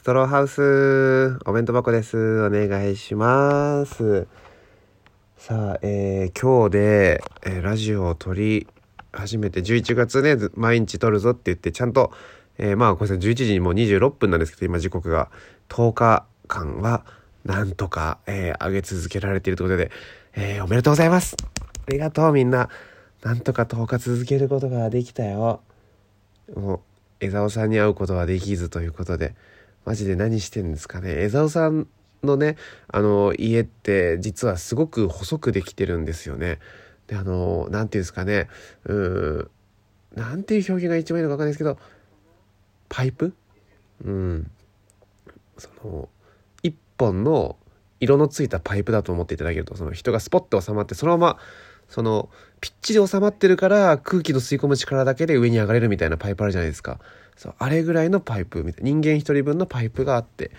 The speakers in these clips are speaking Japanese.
ストローハウス、お弁当箱です。お願いします。さあ、えー今日で、えーラジオを撮り始めて、11月ね、毎日撮るぞって言って、ちゃんと、えーまあ、ごめんなさい、11時にもう26分なんですけど、今時刻が10日間は、なんとか、えー上げ続けられているということで、えーおめでとうございます。ありがとう、みんな。なんとか10日続けることができたよ。もう、江沢さんに会うことはできずということで、マジで何してんですかね。江沢さんのね、あの、家って実はすごく細くできてるんですよね。で、あの、なんていうんですかね、うん、なんていう表現が一番いいのかわかんないですけど、パイプ？うん。その、一本の色のついたパイプだと思っていただけると、その人がスポッと収まって、そのまま、その、ぴっちり収まってるから空気の吸い込む力だけで上に上がれるみたいなパイプあるじゃないですか。そう、あれぐらいのパイプみたいな。人間一人分のパイプがあって、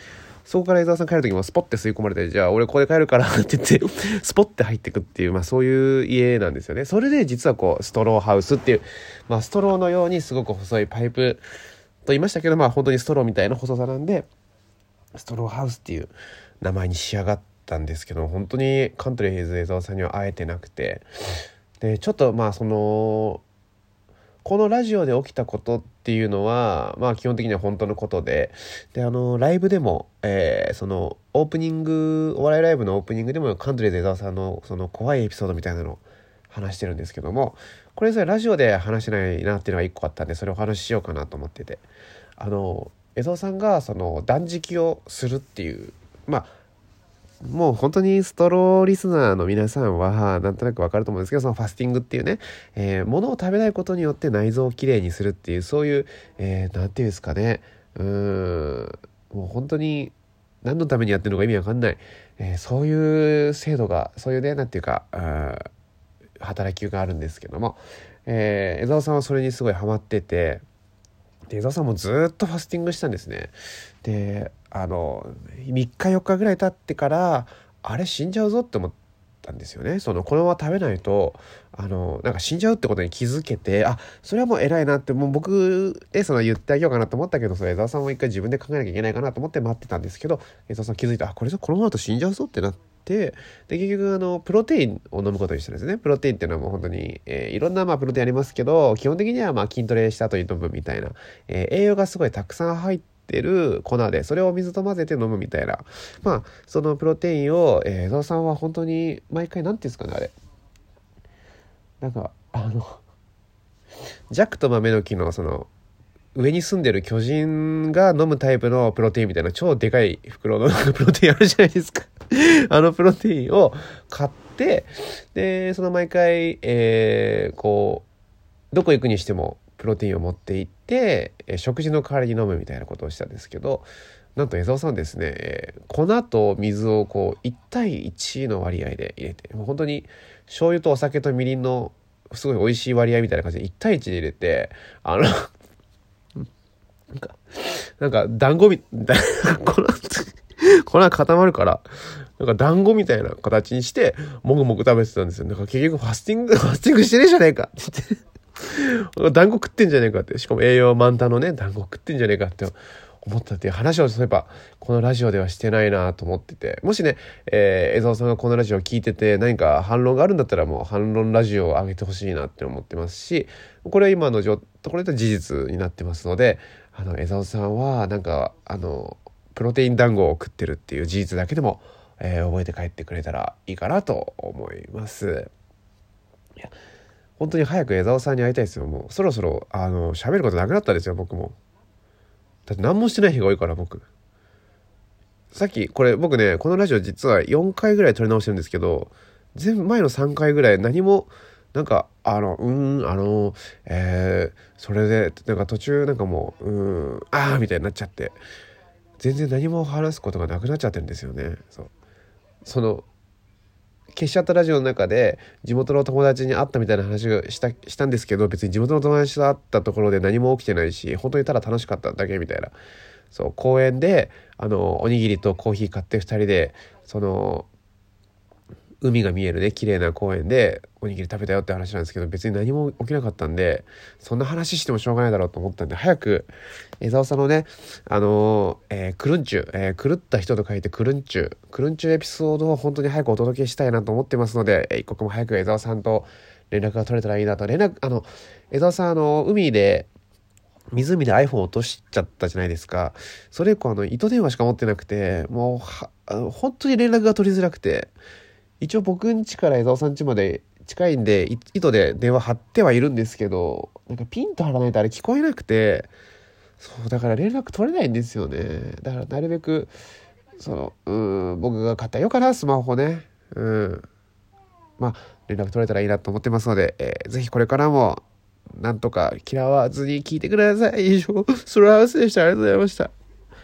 そこから江沢さん帰る時もスポッて吸い込まれて、じゃあ俺ここで帰るからって言って、スポッて入ってくっていう、まあそういう家なんですよね。それで実はこう、ストローハウスっていう、まあストローのようにすごく細いパイプと言いましたけど、まあ本当にストローみたいな細さなんで、ストローハウスっていう名前に仕上がったんですけど本当にカントリーズ江沢さんには会えてなくて。でちょっとまあそのこのラジオで起きたことっていうのはまあ基本的には本当のことで。であのライブでも、えーそのオープニングお笑いライブのオープニングでもカントリーズ江沢さんのその怖いエピソードみたいなのを話してるんですけども。これそれラジオで話してないなっていうのが一個あったんでそれをお話ししようかなと思ってて。あの江戸さんがその断食をするっていうまあもう本当にストローリスナーの皆さんはなんとなくわかると思うんですけどそのファスティングっていうね、えー、物を食べないことによって内臓をきれいにするっていうそういう、えー、なんていうんですかね。うんもう本当に何のためにやってるのか意味わかんない、えーそういう制度がそういうねなんていうかあー働きがあるんですけども、えー江澤さんはそれにすごいハマっててで江澤さんもずっとファスティングしたんですね。であの3日4日ぐらい経ってからあれ死んじゃうぞって思ったんですよね。そのこのまま食べないとあのなんか死んじゃうってことに気づけてあそれはもう偉いなってもう僕でその言ってあげようかなと思ったけどそれ江澤さんも一回自分で考えなきゃいけないかなと思って待ってたんですけど江澤さん気づいたあこれじゃこのままだと死んじゃうぞってなってで結局あのプロテインを飲むことにしたんですね。プロテインっていうのはもう本当に、えーいろんなまあプロテインありますけど基本的にはまあ筋トレした後に飲むみたいな、えー栄養がすごいたくさん入ってる粉でそれを水と混ぜて飲むみたいなまあそのプロテインを、えー江戸さんは本当に毎回なんていうんですかねあれなんかあのジャックと豆の木のその上に住んでる巨人が飲むタイプのプロテインみたいな超でかい袋のプロテインあるじゃないですか。あのプロテインを買って、で、その毎回、えーこう、どこ行くにしてもプロテインを持って行って、えー食事の代わりに飲むみたいなことをしたんですけど、なんと江沢さんですね、えー粉と水をこう1対1の割合で入れて、もう本当に醤油とお酒とみりんのすごい美味しい割合みたいな感じで1対1で入れて、あの、なんか、なんか団子み、粉、粉固まるから、なんか団子みたいな形にして、もぐもぐ食べてたんですよ。なんか結局ファスティング、ファスティングしてねえじゃねえかって言って。団子食ってんじゃねえかって。しかも栄養満タンのね、団子食ってんじゃねえかって思ったっていう話をそういえば、このラジオではしてないなと思ってて。もしね、えー、江沢さんがこのラジオを聞いてて何か反論があるんだったらもう反論ラジオを上げてほしいなって思ってますし、これは今のところで事実になってますので、あの、江沢さんはなんか、あの、プロテイン団子を食ってるっていう事実だけでも、えー覚えて帰ってくれたらいいかなと思います。いや本当に早く江沢さんに会いたいですよもう。そろそろあの喋ることなくなったですよ僕も。だって何もしてない日が多いから僕。さっきこれ僕ねこのラジオ実は4回ぐらい撮り直してるんですけど全部前の3回ぐらい何もなんかあのうんあのえー、それでなんか途中なんかもううんああみたいになっちゃって。全然何も話すことがなくなっちゃってるんですよね。そう。その消しちゃったラジオの中で地元の友達に会ったみたいな話をしたしたんですけど別に地元の友達と会ったところで何も起きてないし本当にただ楽しかっただけみたいな。そう公園であのおにぎりとコーヒー買って2人でその海が見えるね、綺麗な公園でおにぎり食べたよって話なんですけど、別に何も起きなかったんで、そんな話してもしょうがないだろうと思ったんで、早く、江沢さんのね、あのー、えー、クルンチュ、えー、狂った人と書いてクルンチュ、クルンチュエピソードを本当に早くお届けしたいなと思ってますので、一刻も早く江沢さんと連絡が取れたらいいなと。連絡、あの、江沢さん、あの、海で、湖で iPhone 落としちゃったじゃないですか。それ以降、あの、糸電話しか持ってなくて、もう、本当に連絡が取りづらくて、一応僕ん家から江沢さん家まで近いんで、糸で電話張ってはいるんですけど、なんかピンと張らないとあれ聞こえなくて、そう、だから連絡取れないんですよね。だからなるべく、その、うん、僕が買ったよかな、スマホね。うん。まあ、連絡取れたらいいなと思ってますので、えー、ぜひこれからも、なんとか嫌わずに聞いてください。以上、ソラハウスでした。ありがとうございました。